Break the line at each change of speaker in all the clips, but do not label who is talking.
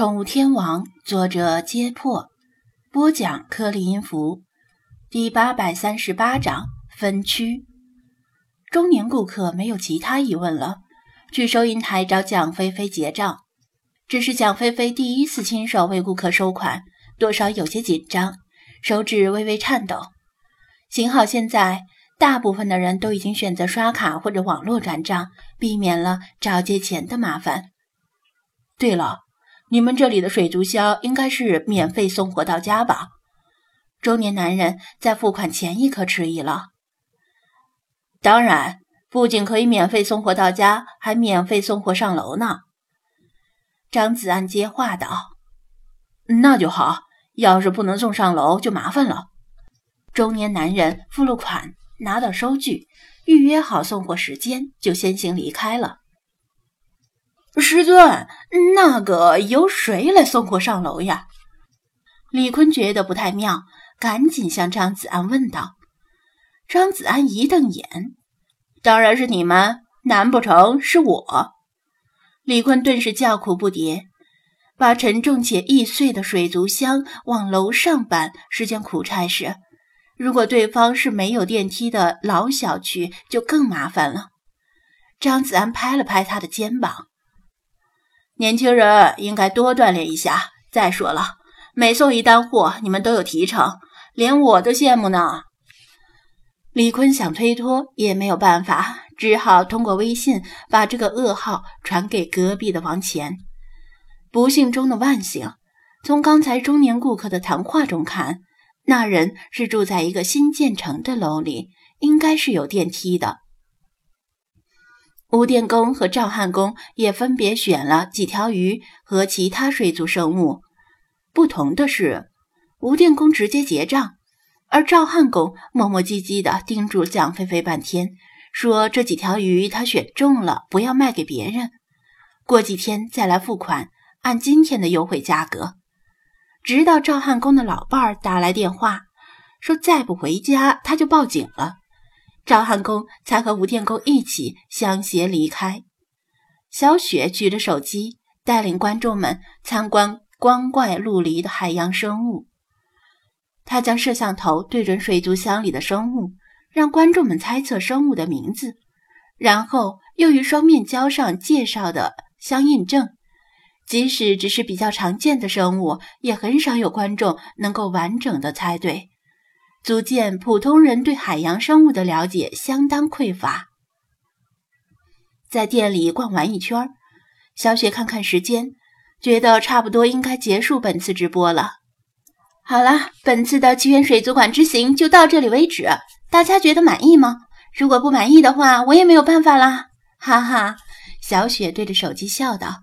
宠物天王，作者：揭破，播讲：颗粒音符，第八百三十八章分区。中年顾客没有其他疑问了，去收银台找蒋菲菲结账。只是蒋菲菲第一次亲手为顾客收款，多少有些紧张，手指微微颤抖。幸好现在大部分的人都已经选择刷卡或者网络转账，避免了找借钱的麻烦。对了。你们这里的水族箱应该是免费送货到家吧？中年男人在付款前一刻迟疑了。当然，不仅可以免费送货到家，还免费送货上楼呢。张子安接话道：“那就好，要是不能送上楼，就麻烦了。”中年男人付了款，拿到收据，预约好送货时间，就先行离开了。师尊，那个由谁来送货上楼呀？李坤觉得不太妙，赶紧向张子安问道。张子安一瞪眼：“当然是你们，难不成是我？”李坤顿时叫苦不迭，把沉重且易碎的水族箱往楼上搬是件苦差事。如果对方是没有电梯的老小区，就更麻烦了。张子安拍了拍他的肩膀。年轻人应该多锻炼一下。再说了，每送一单货，你们都有提成，连我都羡慕呢。李坤想推脱也没有办法，只好通过微信把这个噩耗传给隔壁的王乾。不幸中的万幸，从刚才中年顾客的谈话中看，那人是住在一个新建成的楼里，应该是有电梯的。吴电工和赵汉工也分别选了几条鱼和其他水族生物。不同的是，吴电工直接结账，而赵汉工磨磨唧唧地叮嘱蒋菲菲半天，说这几条鱼他选中了，不要卖给别人，过几天再来付款，按今天的优惠价格。直到赵汉工的老伴儿打来电话，说再不回家他就报警了。赵汉公才和吴电工一起相携离开。小雪举着手机，带领观众们参观光怪陆离的海洋生物。他将摄像头对准水族箱里的生物，让观众们猜测生物的名字，然后又于双面胶上介绍的相印证。即使只是比较常见的生物，也很少有观众能够完整的猜对。足见普通人对海洋生物的了解相当匮乏。在店里逛完一圈，小雪看看时间，觉得差不多应该结束本次直播了。好了，本次的奇缘水族馆之行就到这里为止。大家觉得满意吗？如果不满意的话，我也没有办法啦。哈哈，小雪对着手机笑道。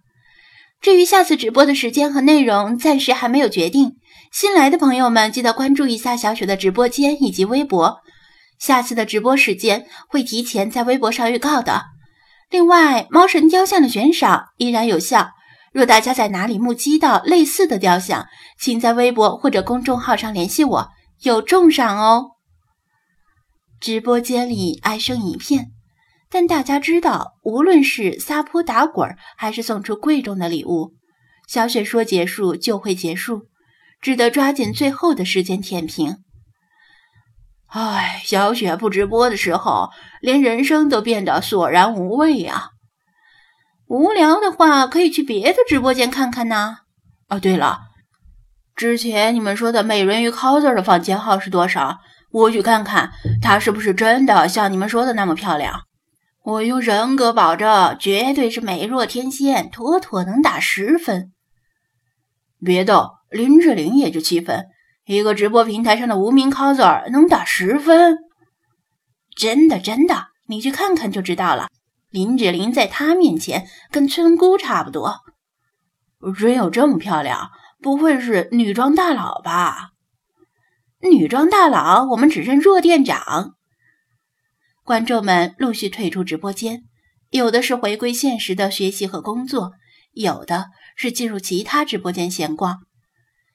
至于下次直播的时间和内容，暂时还没有决定。新来的朋友们记得关注一下小雪的直播间以及微博，下次的直播时间会提前在微博上预告的。另外，猫神雕像的悬赏依然有效，若大家在哪里目击到类似的雕像，请在微博或者公众号上联系我，有重赏哦。直播间里哀声一片。但大家知道，无论是撒泼打滚，还是送出贵重的礼物，小雪说结束就会结束，只得抓紧最后的时间舔屏。唉，小雪不直播的时候，连人生都变得索然无味呀。无聊的话，可以去别的直播间看看呢。哦，对了，之前你们说的美人鱼 coser 的房间号是多少？我去看看，她是不是真的像你们说的那么漂亮。我用人格保证，绝对是美若天仙，妥妥能打十分。别逗，林志玲也就七分，一个直播平台上的无名 coser 能打十分？真的真的，你去看看就知道了。林志玲在她面前跟村姑差不多。真有这么漂亮？不会是女装大佬吧？女装大佬，我们只认若店长。观众们陆续退出直播间，有的是回归现实的学习和工作，有的是进入其他直播间闲逛。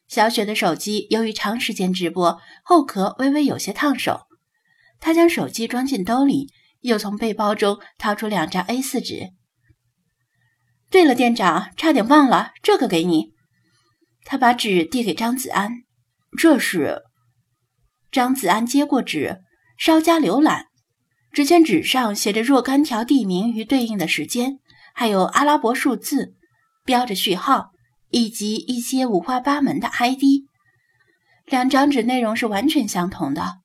小雪的手机由于长时间直播，后壳微微有些烫手。她将手机装进兜里，又从背包中掏出两张 A4 纸。对了，店长，差点忘了，这个给你。他把纸递给张子安，这是。张子安接过纸，稍加浏览，只见纸上写着若干条地名与对应的时间，还有阿拉伯数字，标着序号，以及一些五花八门的 ID。两张纸内容是完全相同的。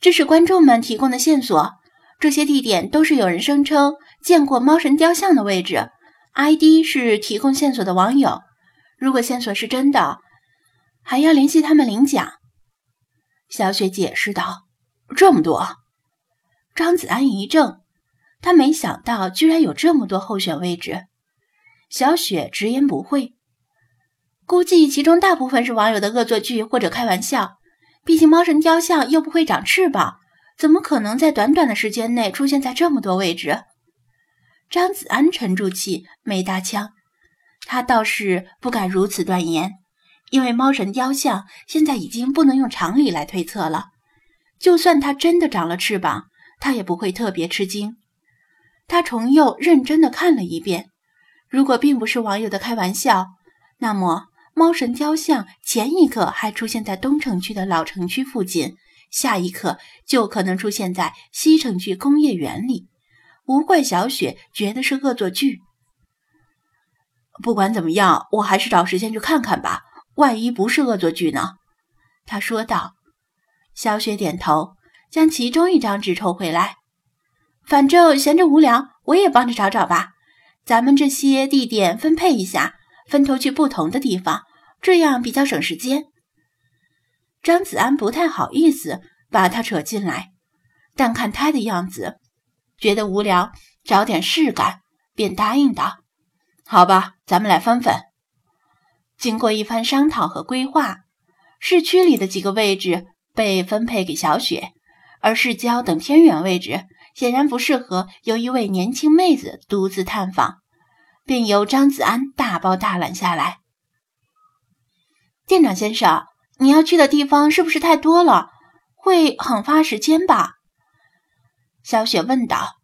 这是观众们提供的线索，这些地点都是有人声称见过猫神雕像的位置。ID 是提供线索的网友，如果线索是真的，还要联系他们领奖。小雪解释道：“这么多。”张子安一怔，他没想到居然有这么多候选位置。小雪直言不讳，估计其中大部分是网友的恶作剧或者开玩笑。毕竟猫神雕像又不会长翅膀，怎么可能在短短的时间内出现在这么多位置？张子安沉住气，没搭腔。他倒是不敢如此断言。因为猫神雕像现在已经不能用常理来推测了，就算它真的长了翅膀，他也不会特别吃惊。他重又认真的看了一遍，如果并不是网友的开玩笑，那么猫神雕像前一刻还出现在东城区的老城区附近，下一刻就可能出现在西城区工业园里。无怪小雪觉得是恶作剧。不管怎么样，我还是找时间去看看吧。万一不是恶作剧呢？他说道。小雪点头，将其中一张纸抽回来。反正闲着无聊，我也帮着找找吧。咱们这些地点分配一下，分头去不同的地方，这样比较省时间。张子安不太好意思把他扯进来，但看他的样子，觉得无聊，找点事干，便答应道：“好吧，咱们来分分。”经过一番商讨和规划，市区里的几个位置被分配给小雪，而市郊等偏远位置显然不适合由一位年轻妹子独自探访，便由张子安大包大揽下来。店长先生，你要去的地方是不是太多了？会很花时间吧？小雪问道。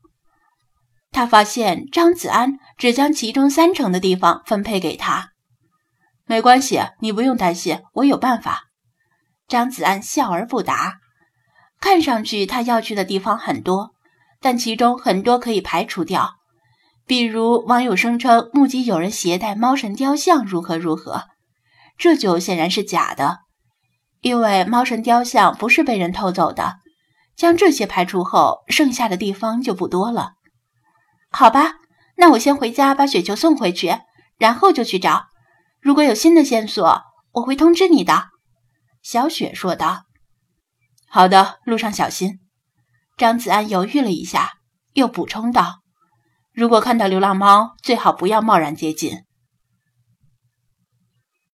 他发现张子安只将其中三成的地方分配给他。没关系，你不用担心，我有办法。张子安笑而不答。看上去他要去的地方很多，但其中很多可以排除掉，比如网友声称目击有人携带猫神雕像如何如何，这就显然是假的，因为猫神雕像不是被人偷走的。将这些排除后，剩下的地方就不多了。好吧，那我先回家把雪球送回去，然后就去找。如果有新的线索，我会通知你的。”小雪说道。“好的，路上小心。”张子安犹豫了一下，又补充道：“如果看到流浪猫，最好不要贸然接近。”